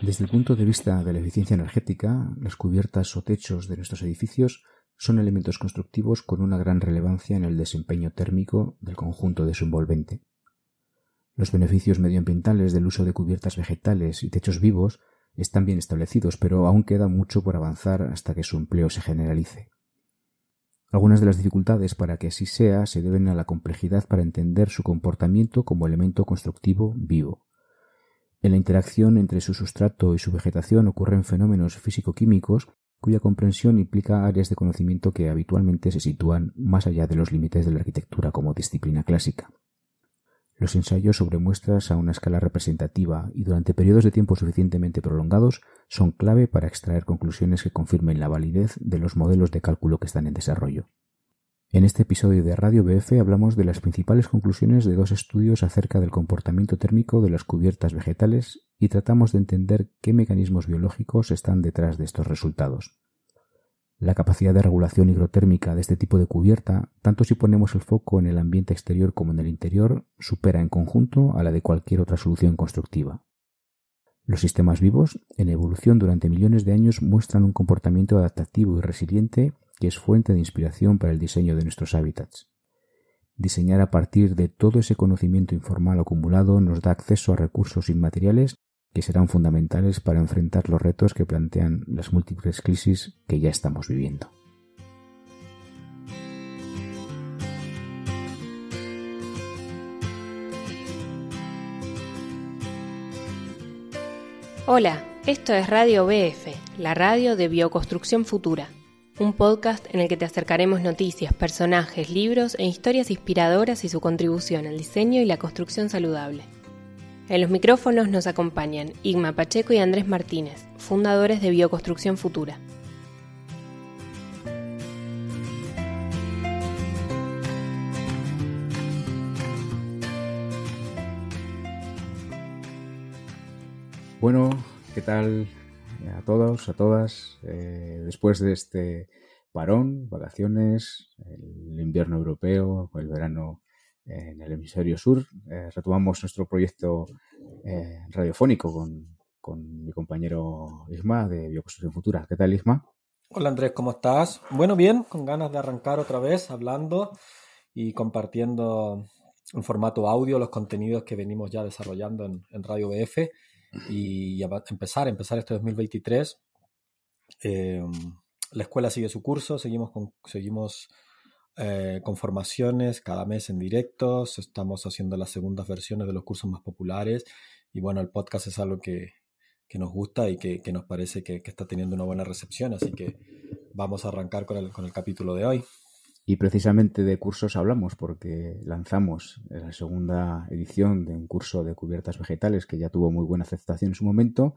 Desde el punto de vista de la eficiencia energética, las cubiertas o techos de nuestros edificios son elementos constructivos con una gran relevancia en el desempeño térmico del conjunto de su envolvente. Los beneficios medioambientales del uso de cubiertas vegetales y techos vivos están bien establecidos, pero aún queda mucho por avanzar hasta que su empleo se generalice. Algunas de las dificultades para que así sea se deben a la complejidad para entender su comportamiento como elemento constructivo vivo. En la interacción entre su sustrato y su vegetación ocurren fenómenos físico-químicos cuya comprensión implica áreas de conocimiento que habitualmente se sitúan más allá de los límites de la arquitectura como disciplina clásica. Los ensayos sobre muestras a una escala representativa y durante periodos de tiempo suficientemente prolongados son clave para extraer conclusiones que confirmen la validez de los modelos de cálculo que están en desarrollo. En este episodio de Radio BF hablamos de las principales conclusiones de dos estudios acerca del comportamiento térmico de las cubiertas vegetales y tratamos de entender qué mecanismos biológicos están detrás de estos resultados. La capacidad de regulación hidrotérmica de este tipo de cubierta, tanto si ponemos el foco en el ambiente exterior como en el interior, supera en conjunto a la de cualquier otra solución constructiva. Los sistemas vivos, en evolución durante millones de años, muestran un comportamiento adaptativo y resiliente que es fuente de inspiración para el diseño de nuestros hábitats. Diseñar a partir de todo ese conocimiento informal acumulado nos da acceso a recursos inmateriales que serán fundamentales para enfrentar los retos que plantean las múltiples crisis que ya estamos viviendo. Hola, esto es Radio BF, la radio de Bioconstrucción Futura, un podcast en el que te acercaremos noticias, personajes, libros e historias inspiradoras y su contribución al diseño y la construcción saludable. En los micrófonos nos acompañan Igma Pacheco y Andrés Martínez, fundadores de Bioconstrucción Futura. Bueno, ¿qué tal a todos, a todas? Eh, después de este parón, vacaciones, el invierno europeo, el verano en el hemisferio sur. Eh, retomamos nuestro proyecto eh, radiofónico con, con, mi compañero Isma de Bioconstrucción Futura. ¿Qué tal, Isma? Hola Andrés, ¿cómo estás? Bueno, bien, con ganas de arrancar otra vez hablando y compartiendo en formato audio los contenidos que venimos ya desarrollando en, en Radio BF y empezar, empezar este 2023. Eh, la escuela sigue su curso, seguimos, con, seguimos eh, con formaciones cada mes en directos, estamos haciendo las segundas versiones de los cursos más populares y bueno, el podcast es algo que, nos gusta y que, nos parece que, está teniendo una buena recepción, así que vamos a arrancar con el, con el capítulo de hoy. Y precisamente de cursos hablamos porque lanzamos la segunda edición de un curso de cubiertas vegetales que ya tuvo muy buena aceptación en su momento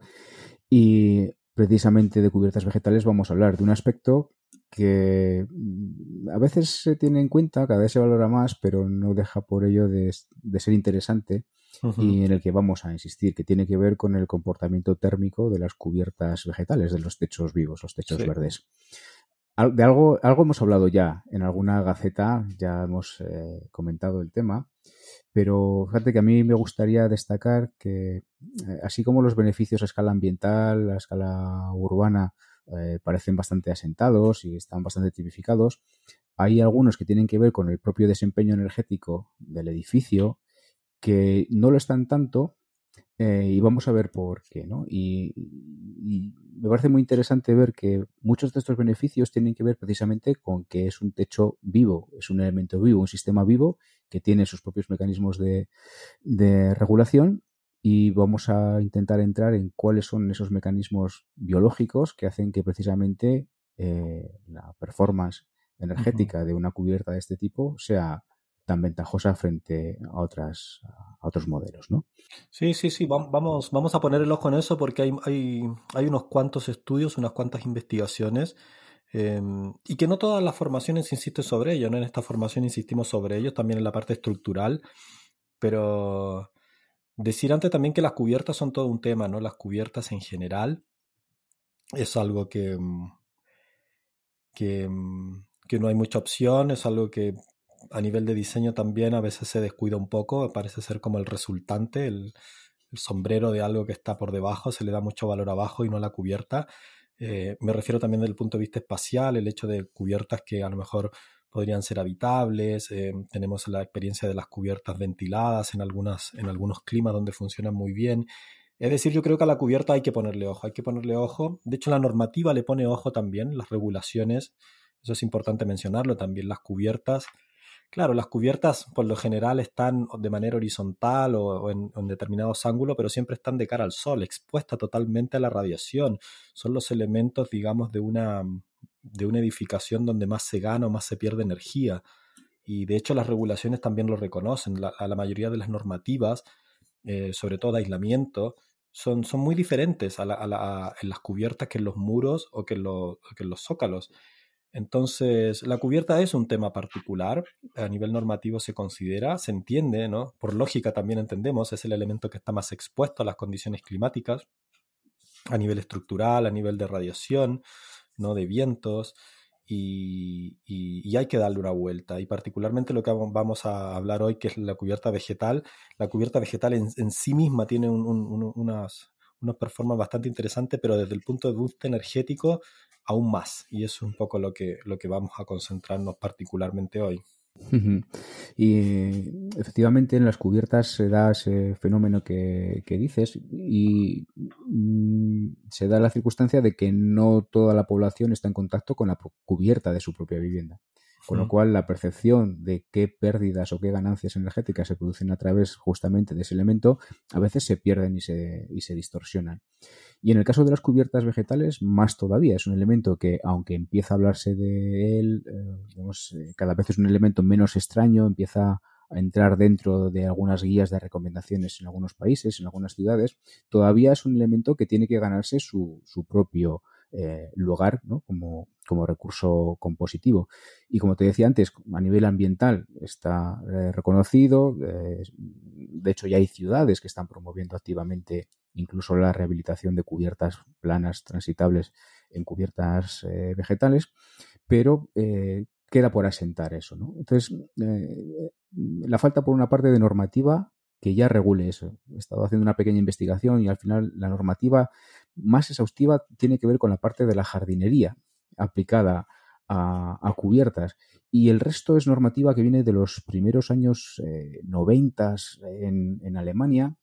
y precisamente de cubiertas vegetales vamos a hablar de un aspecto que mm, a veces se tiene en cuenta, cada vez se valora más, pero no deja por ello de, ser interesante y en el que vamos a insistir, que tiene que ver con el comportamiento térmico de las cubiertas vegetales, de los techos vivos, los techos verdes. De algo, algo hemos hablado ya en alguna gaceta, ya hemos eh, comentado el tema, pero fíjate que a mí me gustaría destacar que eh, así como los beneficios a escala ambiental, a escala urbana, eh, parecen bastante asentados y están bastante tipificados. Hay algunos que tienen que ver con el propio desempeño energético del edificio que no lo están tanto eh, y vamos a ver por qué, ¿no? Y, me parece muy interesante ver que muchos de estos beneficios tienen que ver precisamente con que es un techo vivo, es un elemento vivo, un sistema vivo que tiene sus propios mecanismos de, de regulación y vamos a intentar entrar en cuáles son esos mecanismos biológicos que hacen que precisamente eh, la performance energética de una cubierta de este tipo sea tan ventajosa frente a otras a otros modelos, ¿no? Sí, sí, sí, vamos, vamos a poner el ojo en eso porque hay, hay, hay unos cuantos estudios, unas cuantas investigaciones em, y que no todas las formaciones insisten sobre ello, ¿no? En esta formación insistimos sobre ello, también en la parte estructural, pero Decir antes también que las cubiertas son todo un tema, ¿no? Las cubiertas en general es algo que, que, que no hay mucha opción, es algo que a nivel de diseño también a veces se descuida un poco, parece ser como el resultante, el, sombrero de algo que está por debajo, se le da mucho valor abajo y no a la cubierta. Eh, me refiero también desde el punto de vista espacial, el hecho de cubiertas que a lo mejor podrían ser habitables. Eh, tenemos la experiencia de las cubiertas ventiladas en, algunas, en algunos climas donde funcionan muy bien. Es decir, yo creo que a la cubierta hay que ponerle ojo, hay que ponerle ojo. De hecho, la normativa le pone ojo también, las regulaciones, eso es importante mencionarlo, también las cubiertas Claro, las cubiertas por lo general están de manera horizontal o, en, determinados ángulos, pero siempre están de cara al sol, expuesta totalmente a la radiación. Son los elementos, digamos, de una, de una edificación donde más se gana o más se pierde energía. Y de hecho las regulaciones también lo reconocen. A la mayoría de las normativas, eh, sobre todo aislamiento, son, son muy diferentes a en las cubiertas que en los muros o que que en los zócalos. Entonces, la cubierta es un tema particular, a nivel normativo se considera, se entiende, ¿no? Por lógica también entendemos, es el elemento que está más expuesto a las condiciones climáticas, a nivel estructural, a nivel de radiación, ¿no? De vientos, y, hay que darle una vuelta. Y particularmente lo que vamos a hablar hoy, que es la cubierta vegetal, la cubierta vegetal en, sí misma tiene unas, unas performances bastante interesantes, pero desde el punto de vista energético aún más. Y eso es un poco lo que, lo que vamos a concentrarnos particularmente hoy. Y efectivamente en las cubiertas se da ese fenómeno que, dices y mm, se da la circunstancia de que no toda la población está en contacto con la cubierta de su propia vivienda. Con lo cual la percepción de qué pérdidas o qué ganancias energéticas se producen a través justamente de ese elemento a veces se pierden y se, y se distorsionan. Y en el caso de las cubiertas vegetales, más todavía. Es un elemento que, aunque empieza a hablarse de él, eh, eh, cada vez es un elemento menos extraño, empieza a entrar dentro de algunas guías de recomendaciones en algunos países, en algunas ciudades, todavía es un elemento que tiene que ganarse su, su propio eh, lugar ¿no? como, como, recurso compositivo. Y como te decía antes, a nivel ambiental está reconocido, de hecho ya hay ciudades que están promoviendo activamente incluso la rehabilitación de cubiertas planas transitables en cubiertas eh, vegetales, pero eh, queda por asentar eso. ¿no? Entonces, eh, la falta por una parte de normativa que ya regule eso. He estado haciendo una pequeña investigación y al final la normativa más exhaustiva tiene que ver con la parte de la jardinería aplicada a, cubiertas y el resto es normativa que viene de los primeros años 90 en, en Alemania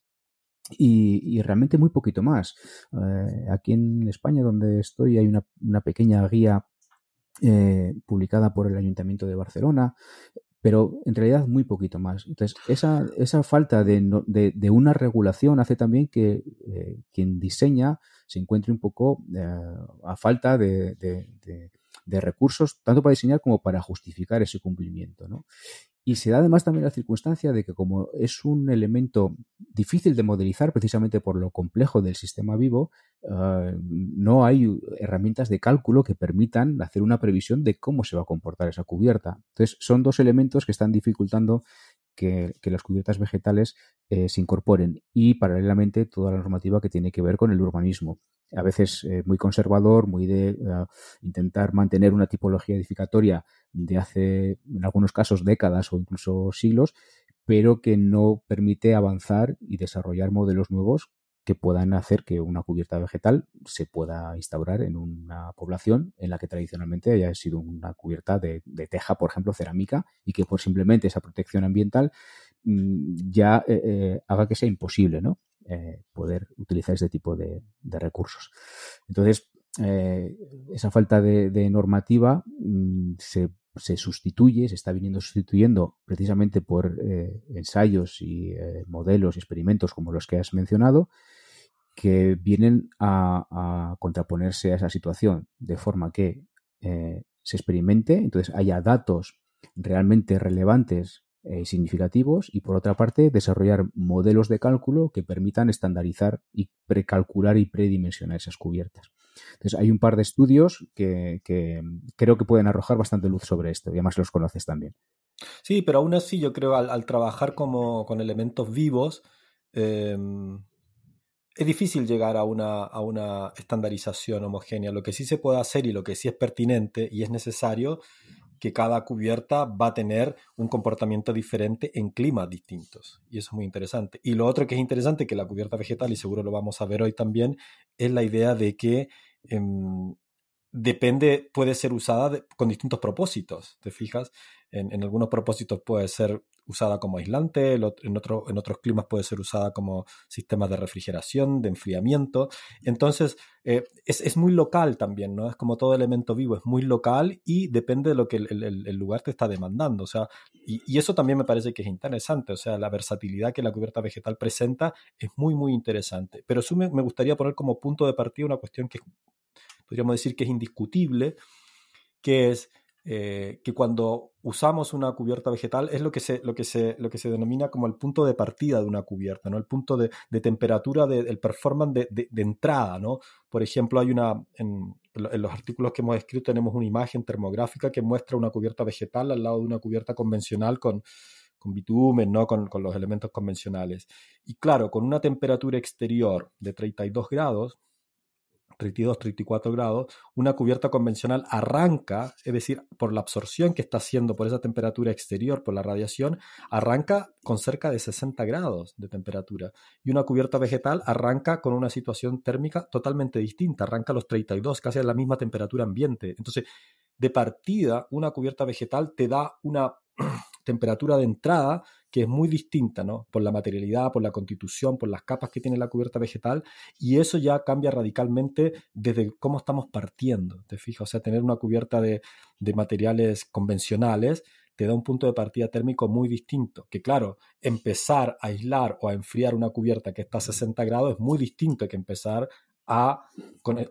y, realmente muy poquito más. Eh, aquí en España, donde estoy, hay una, pequeña guía eh, publicada por el Ayuntamiento de Barcelona, pero en realidad muy poquito más. Entonces, esa, esa falta de, de, una regulación hace también que eh, quien diseña se encuentre un poco a falta de, recursos, tanto para diseñar como para justificar ese cumplimiento. ¿no? Y se da además también la circunstancia de que como es un elemento difícil de modelizar precisamente por lo complejo del sistema vivo, ah, no hay herramientas de cálculo que permitan hacer una previsión de cómo se va a comportar esa cubierta. Entonces, son dos elementos que están dificultando que, las cubiertas vegetales eh, se incorporen y paralelamente toda la normativa que tiene que ver con el urbanismo a veces eh, muy conservador, muy de eh, intentar mantener una tipología edificatoria de hace, en algunos casos, décadas o incluso siglos, pero que no permite avanzar y desarrollar modelos nuevos que puedan hacer que una cubierta vegetal se pueda instaurar en una población en la que tradicionalmente haya sido una cubierta de, teja, por ejemplo, cerámica, y que por simplemente esa protección ambiental mm, ya eh, haga que sea imposible, ¿no? Eh, poder utilizar este tipo de, recursos. Entonces, eh, esa falta de, normativa mm, se, sustituye, se está viniendo sustituyendo precisamente por eh, ensayos y modelos, experimentos como los que has mencionado, que vienen a, contraponerse a esa situación de forma que se experimente, entonces haya datos realmente relevantes eh, significativos y por otra parte desarrollar modelos de cálculo que permitan estandarizar y precalcular y predimensionar esas cubiertas. Entonces hay un par de estudios que, creo que pueden arrojar bastante luz sobre esto y además los conoces también. Sí, pero aún así yo creo al, al trabajar como, con elementos vivos em, es difícil llegar a una, a una estandarización homogénea. Lo que sí se puede hacer y lo que sí es pertinente y es necesario que cada cubierta va a tener un comportamiento diferente en climas distintos. Y eso es muy interesante. Y lo otro que es interesante, que la cubierta vegetal, y seguro lo vamos a ver hoy también, es la idea de que em, depende, puede ser usada con distintos propósitos. ¿Te fijas? En, algunos propósitos puede ser usada como aislante, en, en otros climas puede ser usada como sistema de refrigeración, de enfriamiento. Entonces, eh, es, muy local también, ¿no? Es como todo elemento vivo, es muy local y depende de lo que el, lugar te está demandando. O sea, y, eso también me parece que es interesante. O sea, la versatilidad que la cubierta vegetal presenta es muy, muy interesante. Pero eso me, me gustaría poner como punto de partida una cuestión que podríamos decir que es indiscutible, que es eh, que cuando usamos una cubierta vegetal es lo que, se, lo, que se, lo que se denomina como el punto de partida de una cubierta, ¿no? el punto de, temperatura del performance de, entrada. ¿no? Por ejemplo, hay una, en, los artículos que hemos escrito tenemos una imagen termográfica que muestra una cubierta vegetal al lado de una cubierta convencional con, con bitumen, ¿no? Con, con, los elementos convencionales. Y claro, con una temperatura exterior de 32 grados, 32, 34 grados, una cubierta convencional arranca, es decir, por la absorción que está haciendo por esa temperatura exterior, por la radiación, arranca con cerca de 60 grados de temperatura. Y una cubierta vegetal arranca con una situación térmica totalmente distinta, arranca a los 32, casi a la misma temperatura ambiente. Entonces, de partida, una cubierta vegetal te da una temperatura de entrada que es muy distinta, ¿no? Por la materialidad, por la constitución, por las capas que tiene la cubierta vegetal, y eso ya cambia radicalmente desde cómo estamos partiendo, ¿te fijas? O sea, tener una cubierta de, materiales convencionales te da un punto de partida térmico muy distinto. Que claro, empezar a aislar o a enfriar una cubierta que está a 60 grados es muy distinto que empezar a,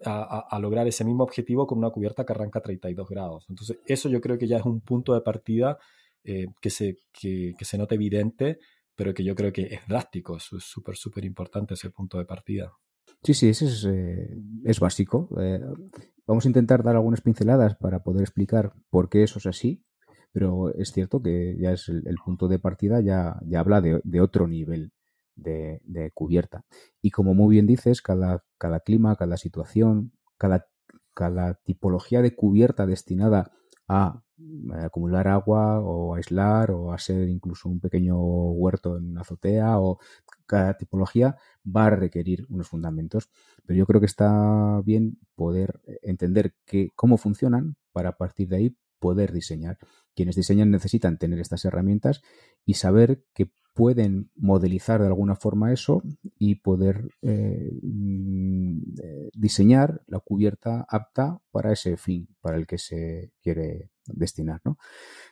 a, lograr ese mismo objetivo con una cubierta que arranca a 32 grados. Entonces, eso yo creo que ya es un punto de partida eh, que, se, que, se note evidente, pero que yo creo que es drástico, es súper, súper importante ese punto de partida. Sí, sí, ese es, eh, es básico. Eh, vamos a intentar dar algunas pinceladas para poder explicar por qué eso es así, pero es cierto que ya es el, punto de partida, ya, ya habla de, de otro nivel de, de, cubierta. Y como muy bien dices, cada, cada clima, cada situación, cada, cada tipología de cubierta destinada a acumular agua o aislar o a ser incluso un pequeño huerto en una azotea o cada tipología va a requerir unos fundamentos. Pero yo creo que está bien poder entender que, cómo funcionan para a partir de ahí poder diseñar. Quienes diseñan necesitan tener estas herramientas y saber que pueden modelizar de alguna forma eso y poder eh, mm, eh, diseñar la cubierta apta para ese fin para el que se quiere destinar. ¿no?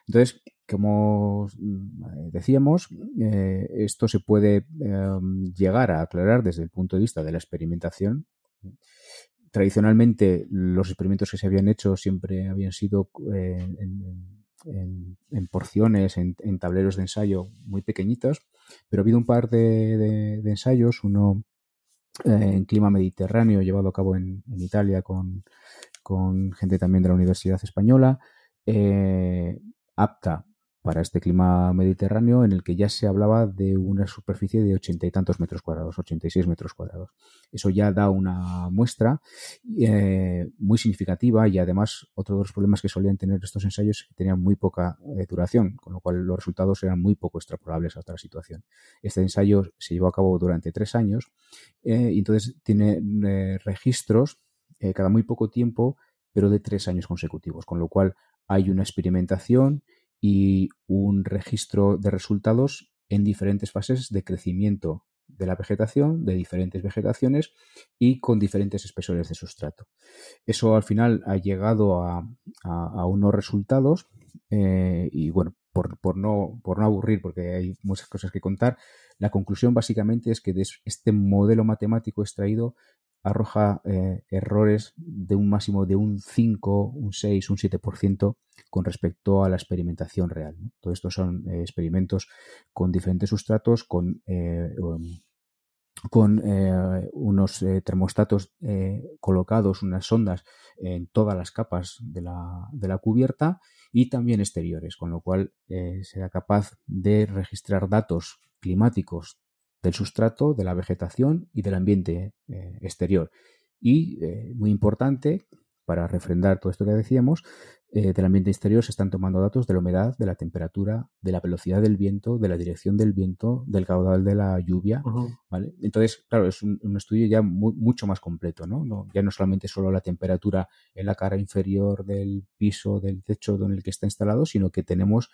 Entonces, como mm, decíamos, eh, esto se puede em, llegar a aclarar desde el punto de vista de la experimentación. Tradicionalmente, los experimentos que se habían hecho siempre habían sido en en, porciones, en, tableros de ensayo muy pequeñitos, pero ha habido un par de, ensayos, uno eh, en clima mediterráneo llevado a cabo en, Italia con, gente también de la Universidad Española, eh, apta para este clima mediterráneo en el que ya se hablaba de una superficie de ochenta y tantos metros cuadrados, 86 metros cuadrados. Eso ya da una muestra eh, muy significativa y además otro de los problemas que solían tener estos ensayos es que tenían muy poca eh, duración, con lo cual los resultados eran muy poco extrapolables a otra situación. Este ensayo se llevó a cabo durante tres años eh, y entonces tiene registros cada muy poco tiempo, pero de tres años consecutivos, con lo cual hay una experimentación y un registro de resultados en diferentes fases de crecimiento de la vegetación, de diferentes vegetaciones y con diferentes espesores de sustrato. Eso al final ha llegado a, unos resultados eh, y bueno, por, por, no, por no aburrir, porque hay muchas cosas que contar, la conclusión básicamente es que de este modelo matemático extraído arroja eh, errores de un máximo de un 5, un 6, un 7% con respecto a la experimentación real. Todo esto son eh, experimentos con diferentes sustratos, con, eh, um, con unos termostatos colocados, unas sondas en todas las capas de la, de la, cubierta y también exteriores, con lo cual será capaz de registrar datos climáticos del sustrato, de la vegetación y del ambiente eh, exterior. Y, eh, muy importante, para refrendar todo esto que decíamos, eh, del ambiente exterior se están tomando datos de la humedad, de la temperatura, de la velocidad del viento, de la dirección del viento, del caudal de la lluvia, ¿vale? Entonces, claro, es un, estudio ya mucho más completo, ¿no? Ya no solamente solo la temperatura en la cara inferior del piso, del techo en el que está instalado, sino que tenemos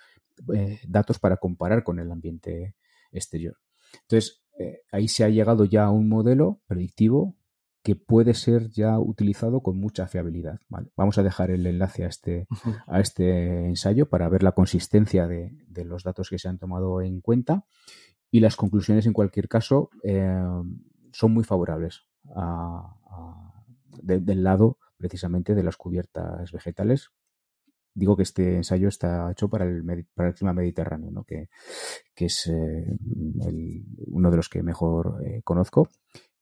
datos para comparar con el ambiente exterior. Entonces, eh, ahí se ha llegado ya a un modelo predictivo que puede ser ya utilizado con mucha fiabilidad. Vamos a dejar el enlace a este, a este ensayo para ver la consistencia de, los datos que se han tomado en cuenta y las conclusiones en cualquier caso eh, son muy favorables del lado precisamente de las cubiertas vegetales. Digo que este ensayo está hecho para el, para el clima mediterráneo, que, es eh, uno de los que mejor eh, conozco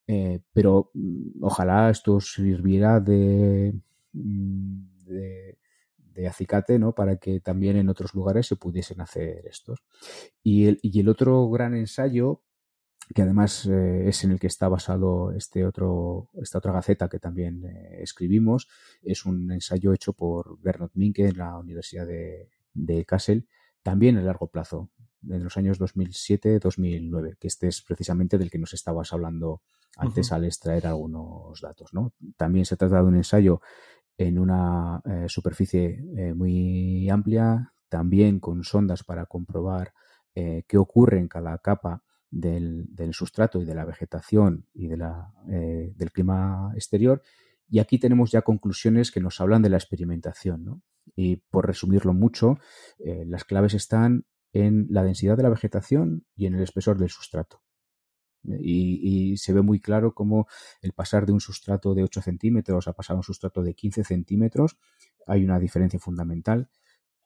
eh, pero mm, ojalá esto sirviera de, mm, de, acicate, ¿no? Para que también en otros lugares se pudiesen hacer estos. Y el, y el otro gran ensayo, que además eh, es en el que está basado este otro, esta otra gaceta que también eh, escribimos, es un ensayo hecho por Bernard Minke en la Universidad de, de Kassel, también a largo plazo, en los años 2007-2009, que este es precisamente del que nos estabas hablando antes al extraer algunos datos. ¿no? También se trata de un ensayo en una eh, superficie muy amplia, también con sondas para comprobar qué ocurre en cada capa del, sustrato y de la vegetación y de la, del clima exterior. Y aquí tenemos ya conclusiones que nos hablan de la experimentación. Y por resumirlo mucho, las claves están en la densidad de la vegetación y en el espesor del sustrato. Y, se ve muy claro cómo el pasar de un sustrato de 8 centímetros a pasar a un sustrato de 15 centímetros hay una diferencia fundamental,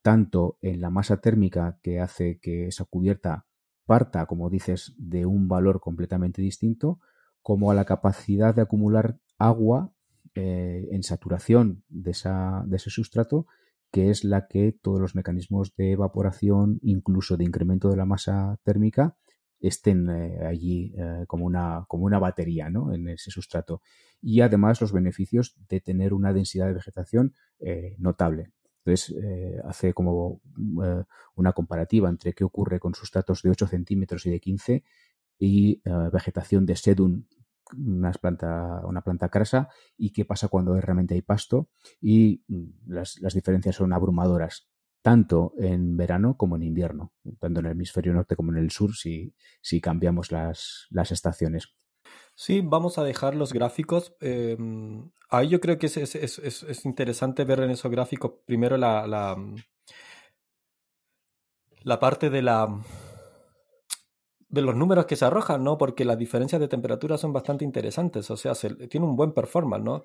tanto en la masa térmica que hace que esa cubierta parta, como dices, de un valor completamente distinto, como a la capacidad de acumular agua eh, en saturación de, ese sustrato, que es la que todos los mecanismos de evaporación, incluso de incremento de la masa térmica, estén eh, allí eh, como, una, como una batería ¿no? en ese sustrato. Y además los beneficios de tener una densidad de vegetación notable. Entonces hace como una comparativa entre qué ocurre con sustratos de 8 centímetros y de 15 y vegetación de sedum, una planta, una planta crasa, y qué pasa cuando realmente hay pasto. Y mm, las, diferencias son abrumadoras tanto en verano como en invierno, tanto en el hemisferio norte como en el sur, si, cambiamos las estaciones. Sí, vamos a dejar los gráficos. Em, ahí yo creo que es, es, es, es, interesante ver en esos gráficos primero la, la, la parte de la de los números que se arrojan, ¿no? Porque las diferencias de temperatura son bastante interesantes, o sea, se, tiene un buen performance, ¿no?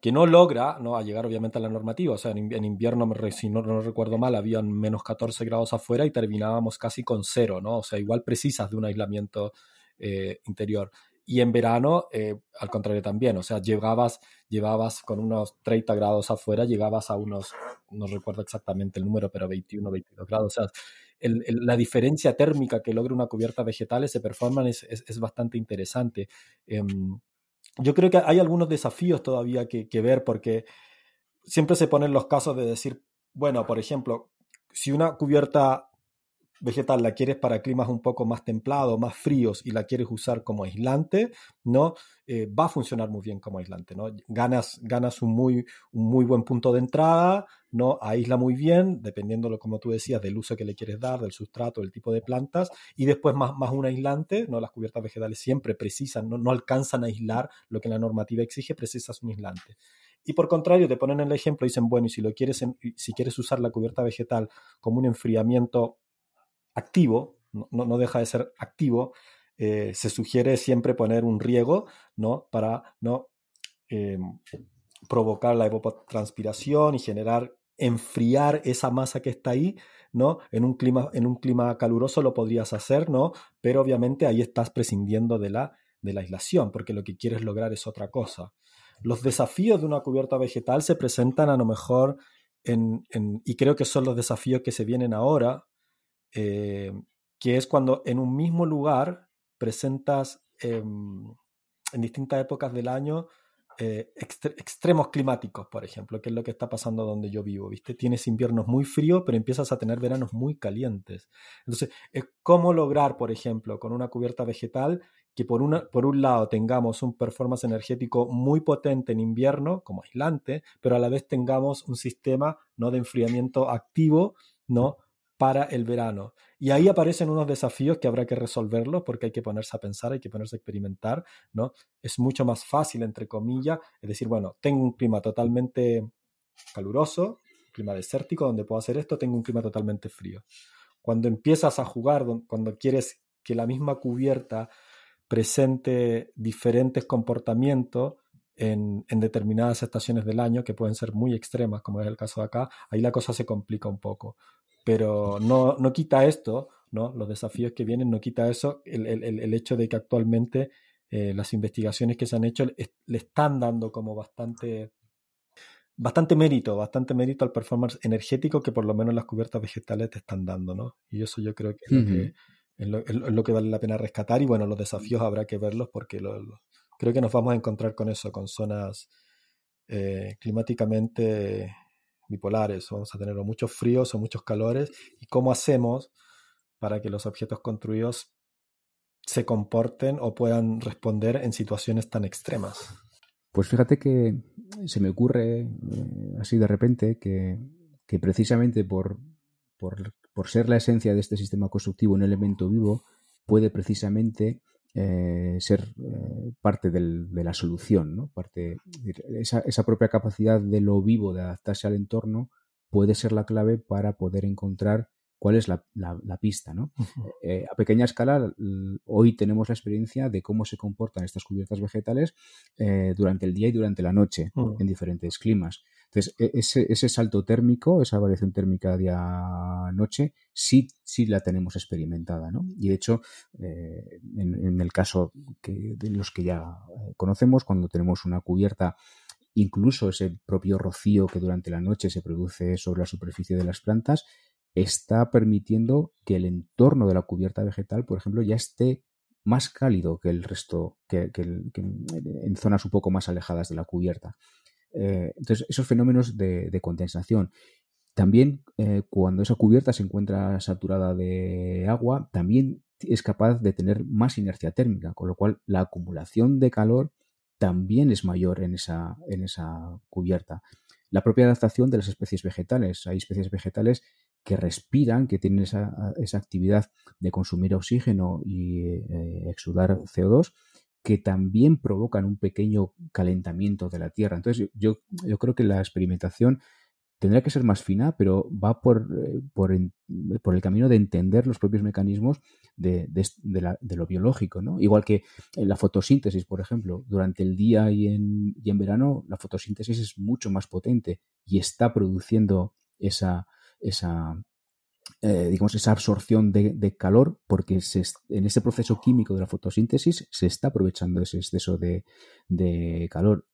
que no logra ¿no? a llegar obviamente a la normativa. O sea, en, invierno, si no, no, recuerdo mal, habían menos 14 grados afuera y terminábamos casi con cero, ¿no? O sea, igual precisas de un aislamiento eh, interior. Y en verano, eh, al contrario también, o sea, llegabas, llevabas con unos 30 grados afuera, llegabas a unos, no recuerdo exactamente el número, pero 21, 22 grados. O sea, la diferencia térmica que logra una cubierta vegetal, ese performance es, es, bastante interesante. Em, yo creo que hay algunos desafíos todavía que, ver porque siempre se ponen los casos de decir, bueno, por ejemplo, si una cubierta vegetal la quieres para climas un poco más templados, más fríos y la quieres usar como aislante, ¿no? Eh, va a funcionar muy bien como aislante, ¿no? Ganas, ganas un, muy, un muy buen punto de entrada, ¿no? Aísla muy bien, dependiendo, como tú decías, del uso que le quieres dar, del sustrato, del tipo de plantas, y después más, más un aislante, ¿no? Las cubiertas vegetales siempre precisan, no, no alcanzan a aislar lo que la normativa exige, precisas un aislante. Y por contrario, te ponen el ejemplo dicen, bueno, y si, lo quieres, si quieres usar la cubierta vegetal como un enfriamiento activo, no, no deja de ser activo, eh, se sugiere siempre poner un riego, ¿no? Para no eh, provocar la evapotranspiración y generar, enfriar esa masa que está ahí, ¿no? En un clima, en un clima caluroso lo podrías hacer, ¿no? Pero obviamente ahí estás prescindiendo de la, de la aislación, porque lo que quieres lograr es otra cosa. Los desafíos de una cubierta vegetal se presentan a lo mejor en, y creo que son los desafíos que se vienen ahora, eh, que es cuando en un mismo lugar presentas em, en distintas épocas del año eh, extremos climáticos, por ejemplo, que es lo que está pasando donde yo vivo, ¿viste? Tienes inviernos muy fríos, pero empiezas a tener veranos muy calientes. Entonces, es cómo lograr, por ejemplo, con una cubierta vegetal, que por, una, por un lado tengamos un performance energético muy potente en invierno, como aislante, pero a la vez tengamos un sistema ¿no? de enfriamiento activo, ¿no? Para el verano. Y ahí aparecen unos desafíos que habrá que resolverlos porque hay que ponerse a pensar, hay que ponerse a experimentar, ¿no? Es mucho más fácil, entre comillas, es decir, bueno, tengo un clima totalmente caluroso, clima desértico donde puedo hacer esto, tengo un clima totalmente frío. Cuando empiezas a jugar, cuando quieres que la misma cubierta presente diferentes comportamientos en, en, determinadas estaciones del año que pueden ser muy extremas, como es el caso de acá, ahí la cosa se complica un poco pero no, no quita esto, ¿no? Los desafíos que vienen, no quita eso, el, el, el hecho de que actualmente eh, las investigaciones que se han hecho le, están dando como bastante, bastante mérito, bastante mérito al performance energético que por lo menos las cubiertas vegetales te están dando, ¿no? Y eso yo creo que es, lo, que, es, lo, es lo, que vale la pena rescatar y bueno, los desafíos habrá que verlos porque lo, creo que nos vamos a encontrar con eso, con zonas eh, climáticamente bipolares, vamos a tener muchos fríos o muchos calores, y cómo hacemos para que los objetos construidos se comporten o puedan responder en situaciones tan extremas. Pues fíjate que se me ocurre eh, así de repente que, que precisamente por, por, por, ser la esencia de este sistema constructivo un elemento vivo, puede precisamente eh, ser eh, parte del, de la solución, ¿no? Parte, esa, esa, propia capacidad de lo vivo de adaptarse al entorno puede ser la clave para poder encontrar cuál es la, la, la pista, ¿no? eh, a pequeña escala, hoy tenemos la experiencia de cómo se comportan estas cubiertas vegetales eh, durante el día y durante la noche uh -huh. en diferentes climas. Entonces, e, ese, ese, salto térmico, esa variación térmica día-noche, sí, sí la tenemos experimentada, ¿no? Y de hecho, eh, en, en, el caso que, de los que ya eh, conocemos, cuando tenemos una cubierta, incluso ese propio rocío que durante la noche se produce sobre la superficie de las plantas, está permitiendo que el entorno de la cubierta vegetal, por ejemplo, ya esté más cálido que el resto, que, en zonas un poco más alejadas de la cubierta. Eh, entonces, esos fenómenos de, de condensación. También eh, cuando esa cubierta se encuentra saturada de agua, también es capaz de tener más inercia térmica, con lo cual la acumulación de calor también es mayor en esa, en esa cubierta. La propia adaptación de las especies vegetales. Hay especies vegetales que respiran, que tienen esa, esa actividad de consumir oxígeno y eh, exudar CO2, que también provocan un pequeño calentamiento de la Tierra. Entonces, yo, yo creo que la experimentación tendrá que ser más fina, pero va por, eh, por, el camino de entender los propios mecanismos de, de, lo biológico. ¿no? Igual que la fotosíntesis, por ejemplo, durante el día y en, y en verano, la fotosíntesis es mucho más potente y está produciendo esa, esa, eh, digamos, esa absorción de, calor, porque en ese proceso químico de la fotosíntesis se está aprovechando ese exceso de, calor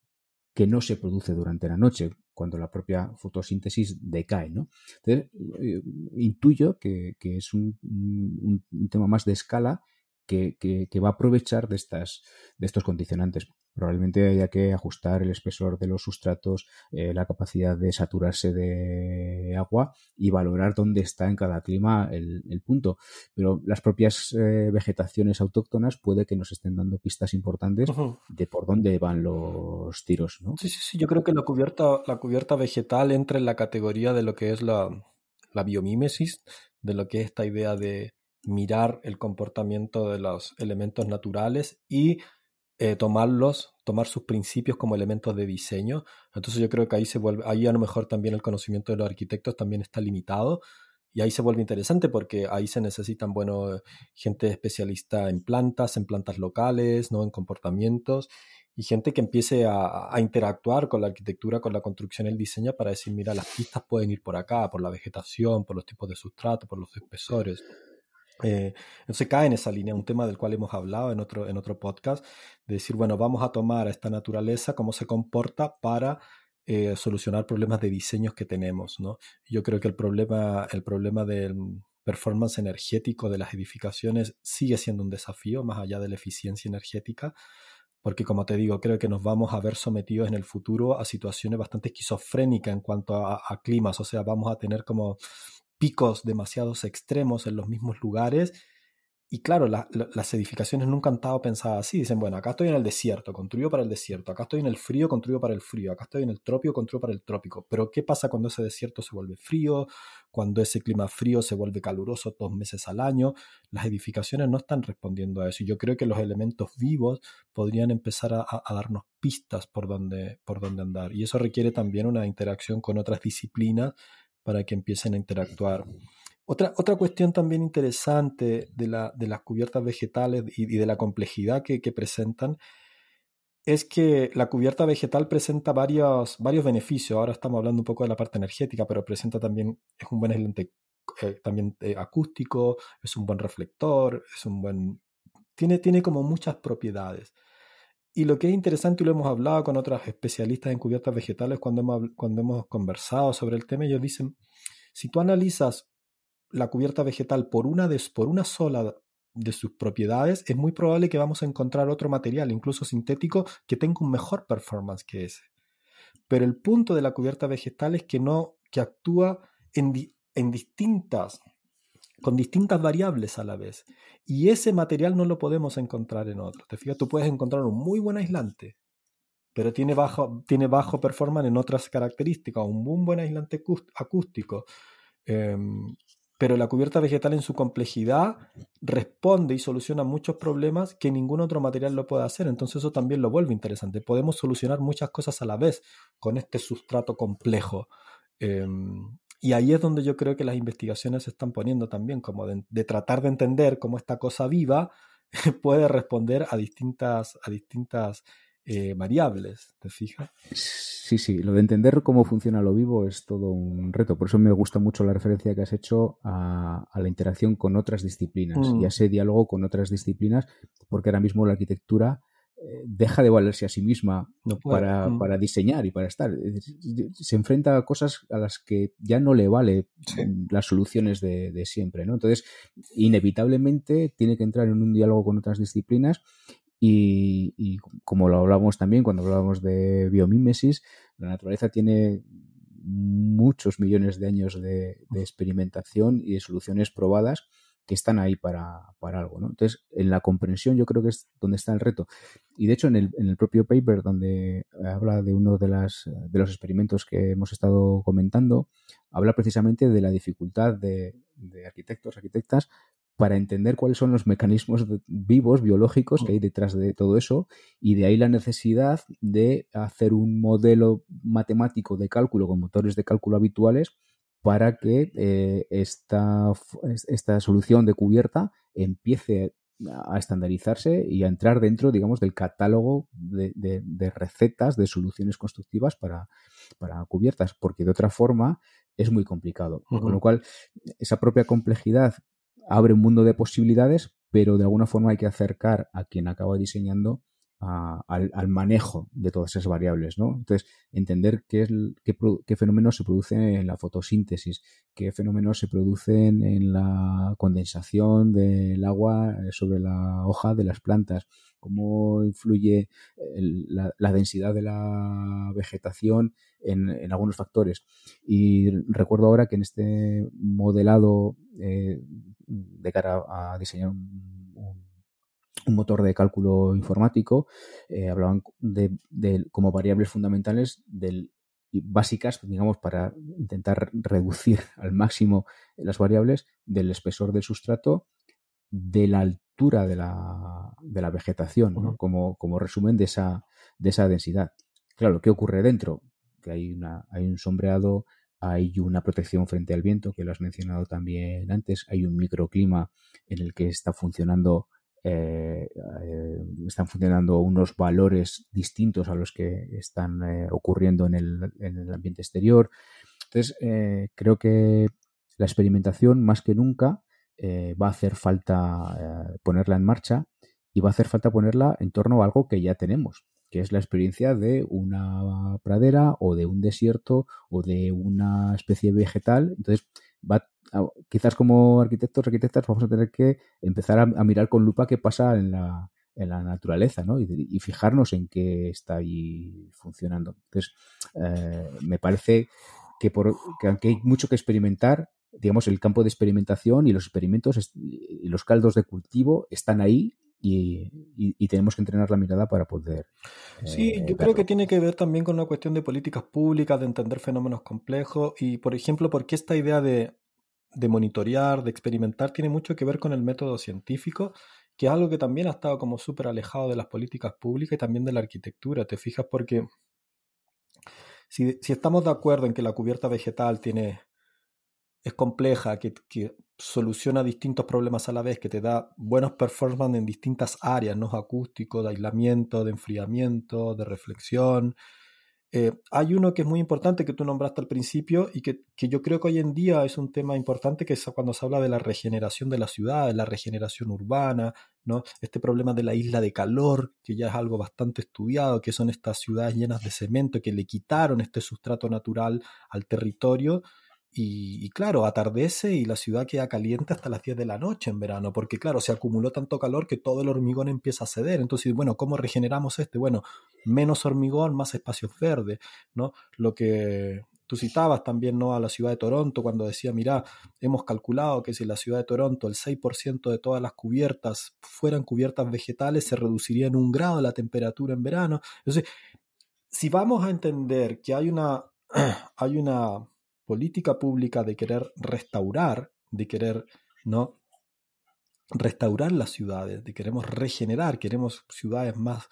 que no se produce durante la noche, cuando la propia fotosíntesis decae. ¿no? Entonces, eh, intuyo que, que es un, un, tema más de escala que, que, que, va a aprovechar de, estas, de estos condicionantes. Probablemente haya que ajustar el espesor de los sustratos, eh, la capacidad de saturarse de agua y valorar dónde está en cada clima el, el punto. Pero las propias eh, vegetaciones autóctonas puede que nos estén dando pistas importantes uh -huh. de por dónde van los tiros. ¿no? Sí, sí, sí. Yo creo que la cubierta, la cubierta vegetal entra en la categoría de lo que es la, la biomímesis, de lo que es esta idea de mirar el comportamiento de los elementos naturales y eh, tomarlos, tomar sus principios como elementos de diseño. Entonces yo creo que ahí se vuelve, ahí a lo mejor también el conocimiento de los arquitectos también está limitado y ahí se vuelve interesante porque ahí se necesitan, bueno, gente especialista en plantas, en plantas locales, ¿no? En comportamientos y gente que empiece a, a, interactuar con la arquitectura, con la construcción el diseño para decir, mira, las pistas pueden ir por acá, por la vegetación, por los tipos de sustrato, por los espesores. Eh, entonces cae en esa línea, un tema del cual hemos hablado en otro, en otro podcast, de decir, bueno, vamos a tomar a esta naturaleza, cómo se comporta para eh, solucionar problemas de diseños que tenemos, ¿no? Yo creo que el problema, el problema del performance energético de las edificaciones sigue siendo un desafío, más allá de la eficiencia energética, porque como te digo, creo que nos vamos a ver sometidos en el futuro a situaciones bastante esquizofrénicas en cuanto a, a climas, o sea, vamos a tener como picos demasiados extremos en los mismos lugares y claro, las edificaciones nunca han estado pensadas así. Dicen, bueno, acá estoy en el desierto, construyo para el desierto. Acá estoy en el frío, construyo para el frío. Acá estoy en el trópico, construyo para el trópico. Pero ¿qué pasa cuando ese desierto se vuelve frío? Cuando ese clima frío se vuelve caluroso dos meses al año. Las edificaciones no están respondiendo a eso. Y yo creo que los elementos vivos podrían empezar a, darnos pistas por dónde, por dónde andar. Y eso requiere también una interacción con otras disciplinas para que empiecen a interactuar. Otra, otra cuestión también interesante de, la, de las cubiertas vegetales y, de la complejidad que, presentan es que la cubierta vegetal presenta varios, varios beneficios. Ahora estamos hablando un poco de la parte energética, pero presenta también, es un buen aislante eh, también eh, acústico, es un buen reflector, es un buen... Tiene, tiene como muchas propiedades. Y lo que es interesante, y lo hemos hablado con otros especialistas en cubiertas vegetales cuando hemos, cuando hemos conversado sobre el tema, ellos dicen, si tú analizas la cubierta vegetal por una, de, por una sola de sus propiedades, es muy probable que vamos a encontrar otro material, incluso sintético, que tenga un mejor performance que ese. Pero el punto de la cubierta vegetal es que no, que actúa en, en distintas, con distintas variables a la vez. Y ese material no lo podemos encontrar en otro. Te fijas, tú puedes encontrar un muy buen aislante, pero tiene bajo, tiene bajo performance en otras características, un muy buen aislante acústico. Em, pero la cubierta vegetal en su complejidad responde y soluciona muchos problemas que ningún otro material lo puede hacer. Entonces eso también lo vuelve interesante. Podemos solucionar muchas cosas a la vez con este sustrato complejo. Em, y ahí es donde yo creo que las investigaciones se están poniendo también, como de tratar de entender cómo esta cosa viva puede responder a distintas, a distintas eh, variables, ¿te fijas? Sí, sí, lo de entender cómo funciona lo vivo es todo un reto. Por eso me gusta mucho la referencia que has hecho a, la interacción con otras disciplinas y a mm. ese diálogo con otras disciplinas, porque ahora mismo la arquitectura deja de valerse a sí misma mm. para, diseñar y para estar. Se enfrenta a cosas a las que ya no le vale las soluciones de, de, siempre. ¿no? Entonces, inevitablemente tiene que entrar en un diálogo con otras disciplinas y, como lo hablamos también cuando hablábamos de biomímesis, la naturaleza tiene muchos millones de años de, experimentación y de soluciones probadas que están ahí para, algo. ¿no? Entonces, en la comprensión yo creo que es donde está el reto. Y de hecho, en el, en el propio paper donde habla de uno de, las, de los experimentos que hemos estado comentando, habla precisamente de la dificultad de, de arquitectos, arquitectas, para entender cuáles son los mecanismos vivos, biológicos que hay detrás de todo eso, y de ahí la necesidad de hacer un modelo matemático de cálculo con motores de cálculo habituales para que eh, esta, esta solución de cubierta empiece a estandarizarse y a entrar dentro, digamos, del catálogo de, recetas de soluciones constructivas para, para, cubiertas, porque de otra forma es muy complicado. Con lo cual, esa propia complejidad abre un mundo de posibilidades, pero de alguna forma hay que acercar a quien acaba diseñando al, manejo de todas esas variables, ¿no? Entonces, entender qué, es, qué, fenómenos se producen en la fotosíntesis, qué fenómenos se producen en la condensación del agua eh, sobre la hoja de las plantas, cómo influye la, densidad de la vegetación en, algunos factores. Y recuerdo ahora que en este modelado eh, de cara a diseñar un, motor de cálculo informático, eh, hablaban de, como variables fundamentales del, básicas, digamos, para intentar reducir al máximo las variables del espesor del sustrato, de la altura de la, de la vegetación, como, como resumen de esa, de esa densidad. Claro, ¿qué ocurre dentro? Que hay, una, hay un sombreado hay una protección frente al viento, que lo has mencionado también antes, hay un microclima en el que está funcionando eh, eh, están funcionando unos valores distintos a los que están eh, ocurriendo en el, en el, ambiente exterior. Entonces, creo que la experimentación, más que nunca, va a hacer falta ponerla en marcha y va a hacer falta ponerla en torno a algo que ya tenemos que es la experiencia de una pradera o de un desierto o de una especie vegetal. Entonces, va, quizás como arquitectos, arquitectas, vamos a tener que empezar a, mirar con lupa qué pasa en la, en la naturaleza, ¿no? Y, fijarnos en qué está ahí funcionando. Entonces, eh, me parece que, por, que aunque hay mucho que experimentar, digamos, el campo de experimentación y los experimentos y los caldos de cultivo están ahí y, tenemos que entrenar la mirada para poder. sí, eh, yo creo que tiene que ver también con una cuestión de políticas públicas, de entender fenómenos complejos y, por ejemplo, porque esta idea de, de monitorear, de experimentar, tiene mucho que ver con el método científico, que es algo que también ha estado como súper alejado de las políticas públicas y también de la arquitectura. ¿Te fijas? Porque si, si estamos de acuerdo en que la cubierta vegetal tiene es compleja, que, soluciona distintos problemas a la vez, que te da buenos performance en distintas áreas, ¿no? acústico, de aislamiento, de enfriamiento, de reflexión. Eh, hay uno que es muy importante que tú nombraste al principio y que, yo creo que hoy en día es un tema importante, que es cuando se habla de la regeneración de la ciudad, de la regeneración urbana, ¿no? Este problema de la isla de calor, que ya es algo bastante estudiado, que son estas ciudades llenas de cemento que le quitaron este sustrato natural al territorio y, claro, atardece y la ciudad queda caliente hasta las 10 de la noche en verano, porque claro, se acumuló tanto calor que todo el hormigón empieza a ceder. Entonces, bueno, ¿cómo regeneramos este? Bueno, menos hormigón, más espacios verdes, ¿no? Lo que tú citabas también, ¿no? A la ciudad de Toronto cuando decía, mira, hemos calculado que si en la ciudad de Toronto el 6% de todas las cubiertas fueran cubiertas vegetales, se reduciría en un grado la temperatura en verano. Entonces, si vamos a entender que hay una, hay una política pública de querer restaurar, de querer, ¿no? Restaurar las ciudades, de queremos regenerar, queremos ciudades más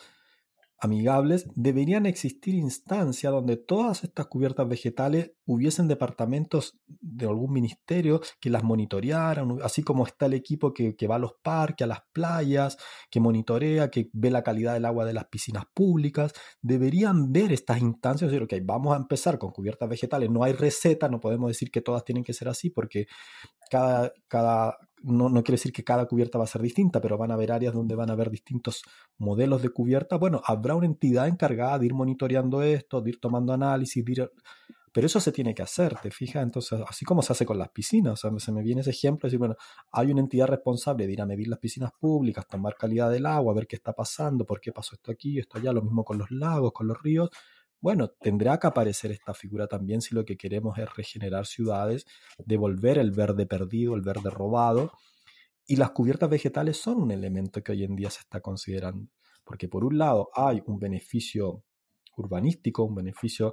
amigables, deberían existir instancias donde todas estas cubiertas vegetales hubiesen departamentos de algún ministerio que las monitorearan, así como está el equipo que, va a los parques, a las playas, que monitorea, que ve la calidad del agua de las piscinas públicas. Deberían ver estas instancias decir, ok, vamos a empezar con cubiertas vegetales. No hay receta, no podemos decir que todas tienen que ser así porque cada, cada, no, no, quiere decir que cada cubierta va a ser distinta, pero van a haber áreas donde van a haber distintos modelos de cubierta. Bueno, habrá una entidad encargada de ir monitoreando esto, de ir tomando análisis, de ir... Pero eso se tiene que hacer, ¿te fijas? Entonces, así como se hace con las piscinas, o sea, se me viene ese ejemplo, decir, bueno, hay una entidad responsable de ir a medir las piscinas públicas, tomar calidad del agua, ver qué está pasando, por qué pasó esto aquí, esto allá, lo mismo con los lagos, con los ríos, bueno, tendrá que aparecer esta figura también si lo que queremos es regenerar ciudades, devolver el verde perdido, el verde robado. Y las cubiertas vegetales son un elemento que hoy en día se está considerando, porque por un lado hay un beneficio urbanístico, un beneficio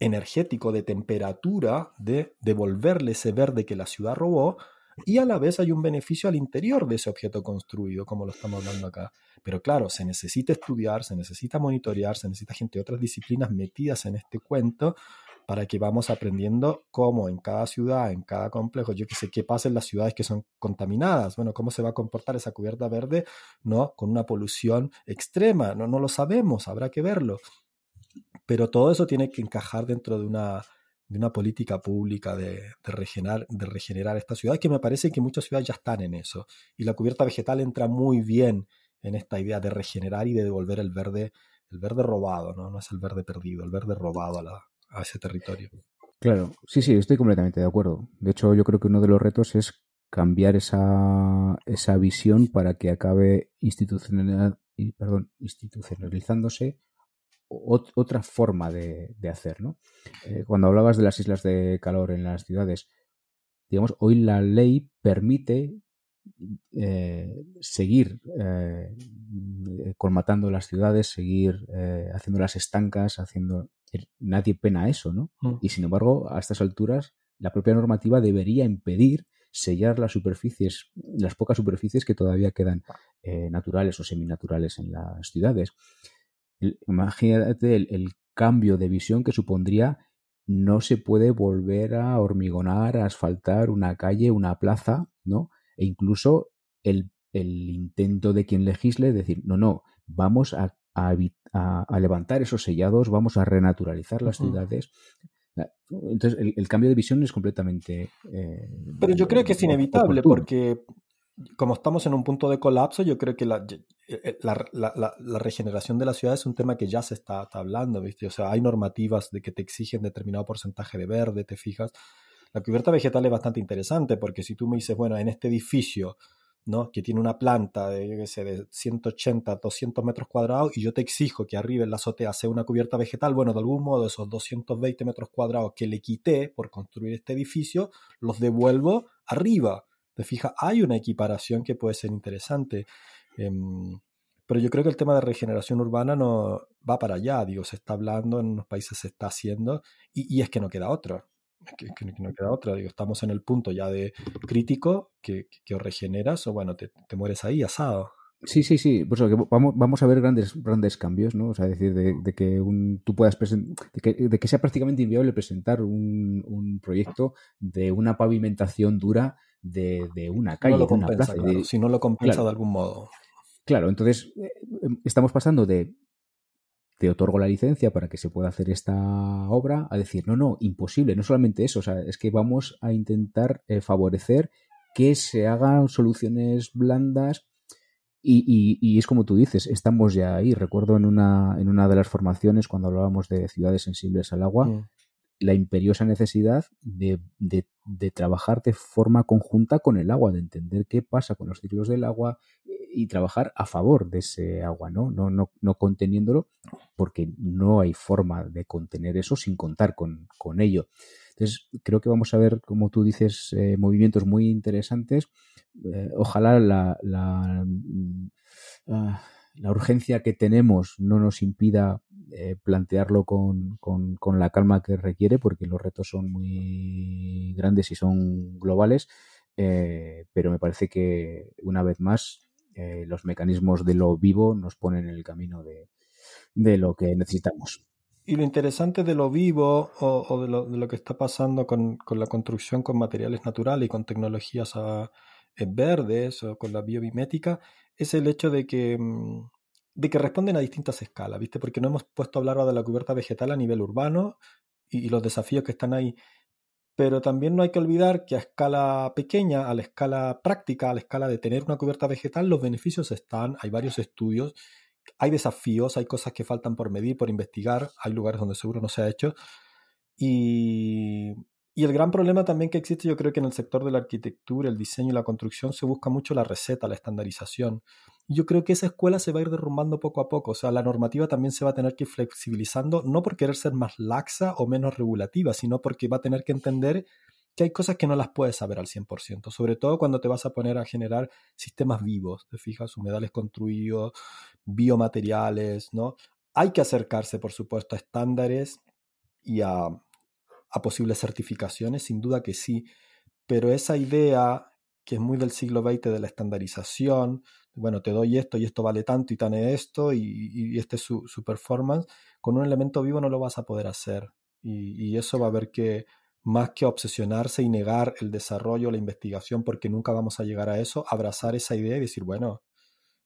energético de temperatura, de devolverle ese verde que la ciudad robó, y a la vez hay un beneficio al interior de ese objeto construido, como lo estamos hablando acá. Pero claro, se necesita estudiar, se necesita monitorear, se necesita gente de otras disciplinas metidas en este cuento para que vamos aprendiendo cómo en cada ciudad, en cada complejo, yo que sé, qué pasa en las ciudades que son contaminadas, bueno, cómo se va a comportar esa cubierta verde, ¿no? Con una polución extrema, no, no lo sabemos, habrá que verlo. Pero todo eso tiene que encajar dentro de una, de una política pública de, regenerar, de regenerar esta ciudad, que me parece que muchas ciudades ya están en eso. Y la cubierta vegetal entra muy bien en esta idea de regenerar y de devolver el verde, el verde robado, ¿no? No es el verde perdido, el verde robado a, a ese territorio. Claro, sí, sí, estoy completamente de acuerdo. De hecho, yo creo que uno de los retos es cambiar esa, esa visión para que acabe perdón, institucionalizándose otra forma de, hacer, ¿no? Eh, cuando hablabas de las islas de calor en las ciudades, digamos, hoy la ley permite eh, seguir eh, colmatando las ciudades, seguir haciéndolas estancas, haciendo... Nadie pena eso, ¿no? Mm. Y sin embargo, a estas alturas, la propia normativa debería impedir sellar las superficies, las pocas superficies que todavía quedan naturales o seminaturales en las ciudades imagínate el, cambio de visión que supondría no se puede volver a hormigonar, a asfaltar una calle, una plaza, ¿no? E incluso el, intento de quien legisle decir, no, no, vamos a, levantar esos sellados, vamos a renaturalizar las ciudades. Entonces, el, cambio de visión es completamente... Eh, Pero yo creo que es inevitable porque como estamos en un punto de colapso, yo creo que la, eh, la, regeneración de la ciudad es un tema que ya se está, hablando, ¿viste? O sea, hay normativas de que te exigen determinado porcentaje de verde, te fijas. La cubierta vegetal es bastante interesante porque si tú me dices, bueno, en este edificio ¿no? que tiene una planta de, yo qué sé, de 180, 200 metros cuadrados y yo te exijo que arriba en la azotea sea una cubierta vegetal, bueno, de algún modo esos 220 metros cuadrados que le quité por construir este edificio, los devuelvo arriba. Te fijas, hay una equiparación que puede ser interesante. Em, pero yo creo que el tema de regeneración urbana no va para allá, digo, se está hablando, en unos países se está haciendo, y, es que no queda otra. Que, no queda otra, digo, estamos en el punto ya de crítico que, que, o regeneras o bueno, te, mueres ahí asado. Sí, sí, sí. Pues vamos, vamos a ver grandes, grandes cambios, ¿no? O sea, decir, de, que un, tú puedas presentar, de que, sea prácticamente inviable presentar un, un proyecto de una pavimentación dura de, de una calle, de una plaza. si no lo compensa de algún modo. Claro, entonces eh, estamos pasando de te otorgo la licencia para que se pueda hacer esta obra a decir, no, no, imposible, no solamente eso, o sea, es que vamos a intentar eh, favorecer que se hagan soluciones blandas y, y, es como tú dices, estamos ya ahí. Recuerdo en una, en una de las formaciones cuando hablábamos de ciudades sensibles al agua, mm la imperiosa necesidad de, de, trabajar de forma conjunta con el agua, de entender qué pasa con los ciclos del agua y trabajar a favor de ese agua, ¿no? No, no, no conteniéndolo, porque no hay forma de contener eso sin contar con, con ello. Entonces, creo que vamos a ver, como tú dices, eh, movimientos muy interesantes. Eh, ojalá mm, ah, la urgencia que tenemos no nos impida eh, plantearlo con, la calma que requiere, porque los retos son muy grandes y son globales, pero me parece que una vez más los mecanismos de lo vivo nos ponen en el camino de lo que necesitamos. Y lo interesante de lo vivo o, de, lo, de, lo, que está pasando con, con, la construcción con materiales naturales y con tecnologías a, verdes o con la biomimética es el hecho de que mm, de que responden a distintas escalas, ¿viste? Porque no hemos puesto a hablar de la cubierta vegetal a nivel urbano y, los desafíos que están ahí. Pero también no hay que olvidar que a escala pequeña, a la escala práctica, a la escala de tener una cubierta vegetal, los beneficios están, hay varios estudios, hay desafíos, hay cosas que faltan por medir, por investigar, hay lugares donde seguro no se ha hecho. Y, y el gran problema también que existe, yo creo que en el sector de la arquitectura, el diseño y la construcción se busca mucho la receta, la estandarización. Yo creo que esa escuela se va a ir derrumbando poco a poco. O sea, la normativa también se va a tener que ir flexibilizando, no por querer ser más laxa o menos regulativa, sino porque va a tener que entender que hay cosas que no las puedes saber al 100%, sobre todo cuando te vas a poner a generar sistemas vivos, te fijas, humedales construidos, biomateriales, ¿no? Hay que acercarse, por supuesto, a estándares y a, a posibles certificaciones, sin duda que sí, pero esa idea que es muy del siglo XX de la estandarización, bueno, te doy esto y esto vale tanto y tan esto y, este es su, performance, con un elemento vivo no lo vas a poder hacer. Y, eso va a haber que, más que obsesionarse y negar el desarrollo, la investigación, porque nunca vamos a llegar a eso, abrazar esa idea y decir, bueno,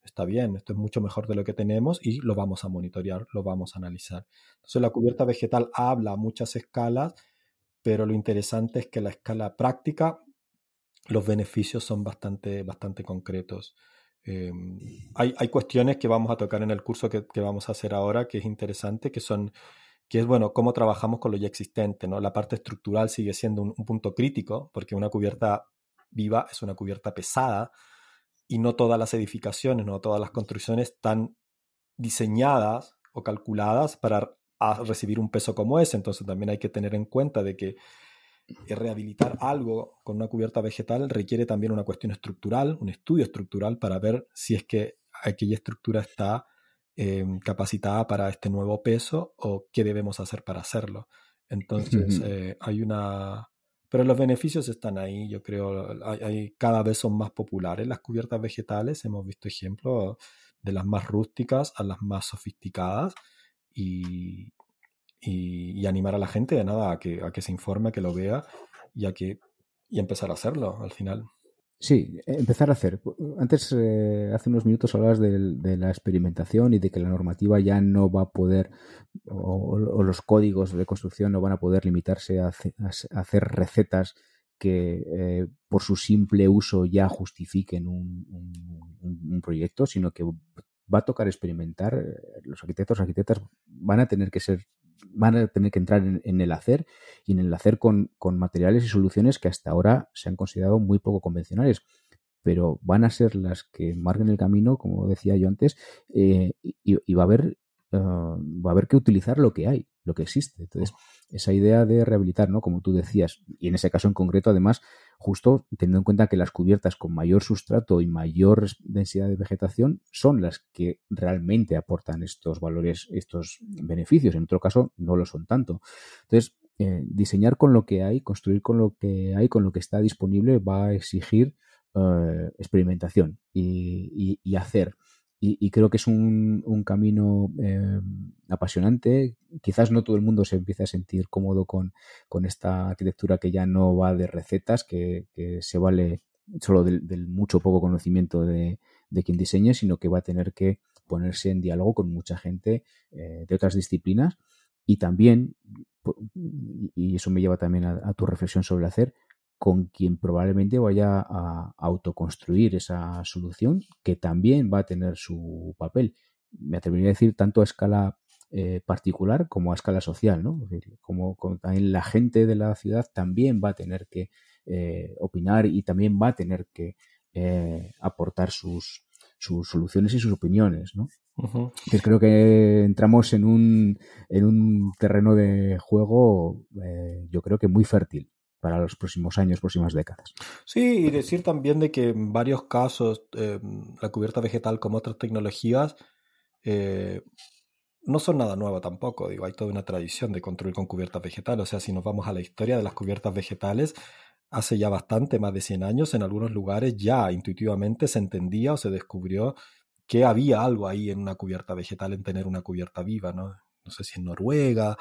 está bien, esto es mucho mejor de lo que tenemos y lo vamos a monitorear, lo vamos a analizar. Entonces la cubierta vegetal habla a muchas escalas pero lo interesante es que la escala práctica, los beneficios son bastante, bastante concretos. Em, hay, hay, cuestiones que vamos a tocar en el curso que, que, vamos a hacer ahora, que es interesante, que son, que es, bueno, cómo trabajamos con lo ya existente, ¿no? La parte estructural sigue siendo un, un punto crítico, porque una cubierta viva es una cubierta pesada, y no todas las edificaciones, no todas las construcciones están diseñadas o calculadas para recibir un peso como ese. Entonces también hay que tener en cuenta de que rehabilitar algo con una cubierta vegetal requiere también una cuestión estructural, un estudio estructural para ver si es que aquella estructura está em, capacitada para este nuevo peso o qué debemos hacer para hacerlo. Entonces eh, hay una... Pero los beneficios están ahí, yo creo, hay, cada vez son más populares las cubiertas vegetales, hemos visto ejemplos de las más rústicas a las más sofisticadas y, y, animar a la gente de nada a que, a que se informe, a que lo vea y a que y empezar a hacerlo al final. Sí, empezar a hacer. Antes, eh, hace unos minutos hablabas de, la experimentación y de que la normativa ya no va a poder, o, los códigos de construcción no van a poder limitarse a, hacer recetas que eh, por su simple uso ya justifiquen un, un, proyecto, sino que va a tocar experimentar, eh, los arquitectos, arquitectas van a tener que ser, van a tener que entrar en, el hacer y en el hacer con, materiales y soluciones que hasta ahora se han considerado muy poco convencionales. pero van a ser las que marquen el camino, como decía yo antes, eh, y, va a haber ah, va a haber que utilizar lo que hay, lo que existe. Entonces, esa idea de rehabilitar, ¿no? Como tú decías, y en ese caso en concreto, además, justo teniendo en cuenta que las cubiertas con mayor sustrato y mayor densidad de vegetación son las que realmente aportan estos valores, estos beneficios. En otro caso, no lo son tanto. Entonces, eh, diseñar con lo que hay, construir con lo que hay, con lo que está disponible, va a exigir eh, experimentación y, hacer. Y, creo que es un, camino eh, apasionante. Quizás no todo el mundo se empiece a sentir cómodo con, esta arquitectura que ya no va de recetas, que, se vale solo del, mucho poco conocimiento de, quien diseña, sino que va a tener que ponerse en diálogo con mucha gente de otras disciplinas y también, y eso me lleva también a, tu reflexión sobre hacer, con quien probablemente vaya a autoconstruir esa solución, que también va a tener su papel. Me atrevería a decir tanto a escala eh, particular como a escala social, ¿no? como, también la gente de la ciudad también va a tener que eh, opinar y también va a tener que eh, aportar sus, sus soluciones y sus opiniones, ¿no? creo que entramos en un, en un terreno de juego, eh, yo creo que muy fértil para los próximos años, próximas décadas. Sí, y decir también de que en varios casos eh, la cubierta vegetal como otras tecnologías eh, no son nada nuevo tampoco. Digo, hay toda una tradición de construir con cubiertas vegetales. O sea, si nos vamos a la historia de las cubiertas vegetales, hace ya bastante, más de 100 años, en algunos lugares ya intuitivamente se entendía o se descubrió que había algo ahí en una cubierta vegetal, en tener una cubierta viva, ¿no? No sé si en Noruega,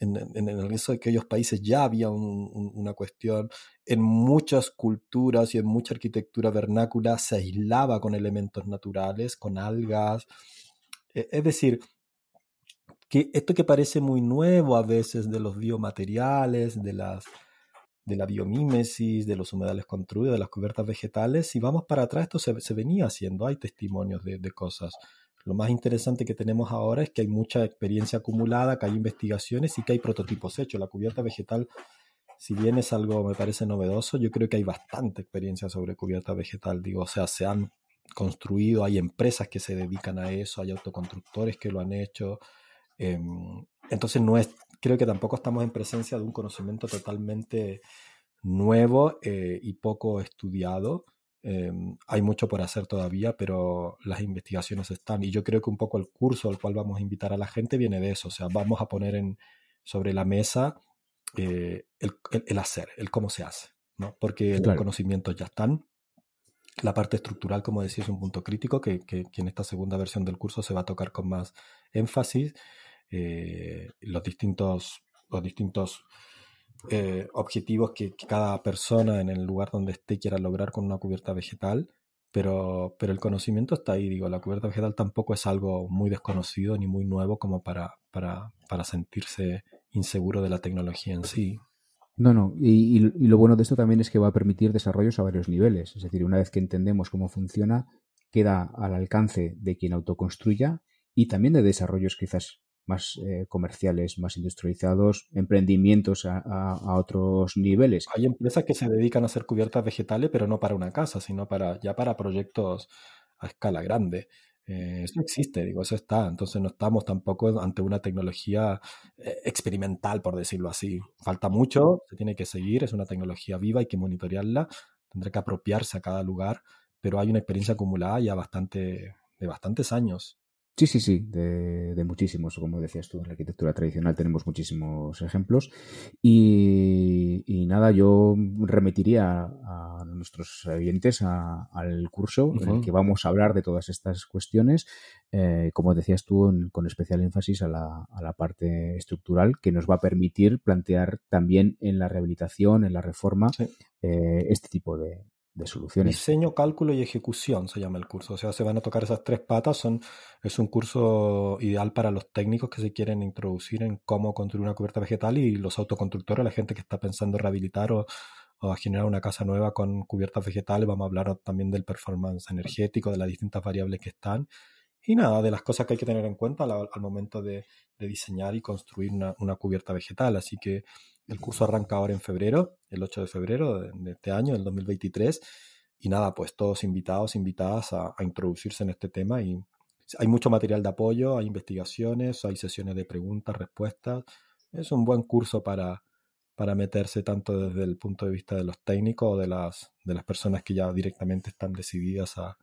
en, en, el resto de aquellos países ya había una cuestión. En muchas culturas y en mucha arquitectura vernácula se aislaba con elementos naturales, con algas. E, es decir, que esto que parece muy nuevo a veces de los biomateriales, de las de la biomímesis, de los humedales construidos, de las cubiertas vegetales. Si vamos para atrás, esto se, venía haciendo, hay testimonios de, cosas. Lo más interesante que tenemos ahora es que hay mucha experiencia acumulada, que hay investigaciones y que hay prototipos hechos. La cubierta vegetal, si bien es algo, me parece novedoso, yo creo que hay bastante experiencia sobre cubierta vegetal. Digo, o sea, se han construido, hay empresas que se dedican a eso, hay autoconstructores que lo han hecho. Em, entonces no es creo que tampoco estamos en presencia de un conocimiento totalmente nuevo eh, y poco estudiado. Em, hay mucho por hacer todavía, pero las investigaciones están. Y yo creo que un poco el curso al cual vamos a invitar a la gente viene de eso. O sea, vamos a poner en, sobre la mesa eh, el, hacer, el cómo se hace, ¿no? Porque los conocimientos ya están. La parte estructural, como decía, es un punto crítico que, que, que en esta segunda versión del curso se va a tocar con más énfasis. Eh, los distintos, los distintos eh, objetivos que, cada persona en el lugar donde esté quiera lograr con una cubierta vegetal, pero, pero el conocimiento está ahí, digo, la cubierta vegetal tampoco es algo muy desconocido ni muy nuevo como para, para, para sentirse inseguro de la tecnología en sí. No, no, y, y, lo bueno de esto también es que va a permitir desarrollos a varios niveles, es decir, una vez que entendemos cómo funciona, queda al alcance de quien autoconstruya y también de desarrollos quizás más eh, comerciales, más industrializados, emprendimientos a, otros niveles. Hay empresas que se dedican a hacer cubiertas vegetales, pero no para una casa, sino para ya para proyectos a escala grande. Eh, eso existe, digo, eso está. Entonces no estamos tampoco ante una tecnología eh, experimental, por decirlo así. Falta mucho, se tiene que seguir, es una tecnología viva, hay que monitorearla, tendrá que apropiarse a cada lugar, pero hay una experiencia acumulada ya bastante, de bastantes años. Sí, sí, sí, de, muchísimos, como decías tú, en la arquitectura tradicional tenemos muchísimos ejemplos. Y, nada, yo remitiría a, nuestros oyentes al curso en el que vamos a hablar de todas estas cuestiones, eh, como decías tú, con especial énfasis a la, parte estructural, que nos va a permitir plantear también en la rehabilitación, en la reforma, eh, este tipo de, Diseño, cálculo y ejecución se llama el curso. O sea, se van a tocar esas tres patas. Son, es un curso ideal para los técnicos que se quieren introducir en cómo construir una cubierta vegetal y los autoconstructores, la gente que está pensando rehabilitar o, o generar una casa nueva con cubiertas vegetales. Vamos a hablar también del performance energético, de las distintas variables que están. Y nada, de las cosas que hay que tener en cuenta al, momento de, diseñar y construir una cubierta vegetal. Así que el curso arranca ahora en febrero, el 8 de febrero de, este año, el 2023. y nada, pues todos invitados, invitadas a, introducirse en este tema y hay mucho material de apoyo, hay investigaciones, hay sesiones de preguntas, respuestas. Es un buen curso para, para meterse tanto desde el punto de vista de los técnicos o de las, de las personas que ya directamente están decididas a,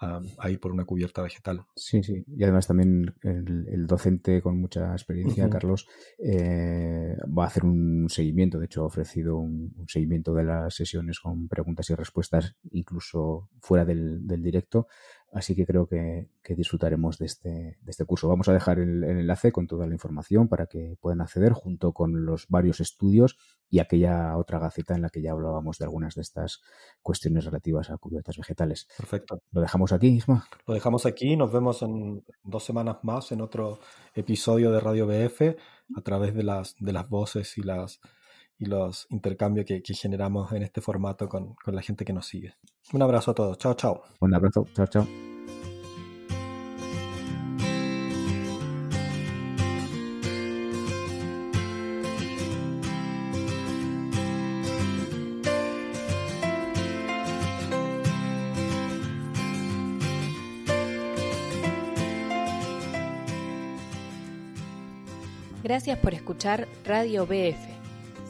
a, ir por una cubierta vegetal. Sí, sí. Y además también el, docente con mucha experiencia, Carlos, eh, va a hacer un seguimiento. De hecho, ha ofrecido un, seguimiento de las sesiones con preguntas y respuestas, incluso fuera del, del directo. Así que creo que, disfrutaremos de este, de este curso. Vamos a dejar el, enlace con toda la información para que puedan acceder junto con los varios estudios y aquella otra gaceta en la que ya hablábamos de algunas de estas cuestiones relativas a cubiertas vegetales. Perfecto. Lo dejamos aquí, Isma. Lo dejamos aquí. Nos vemos en dos semanas más en otro episodio de Radio BF a través de las, de las voces y las y los intercambios que, generamos en este formato con, con la gente que nos sigue. Un abrazo a todos. Chao, chao. Un abrazo. Chao, chao. Gracias por escuchar Radio BF.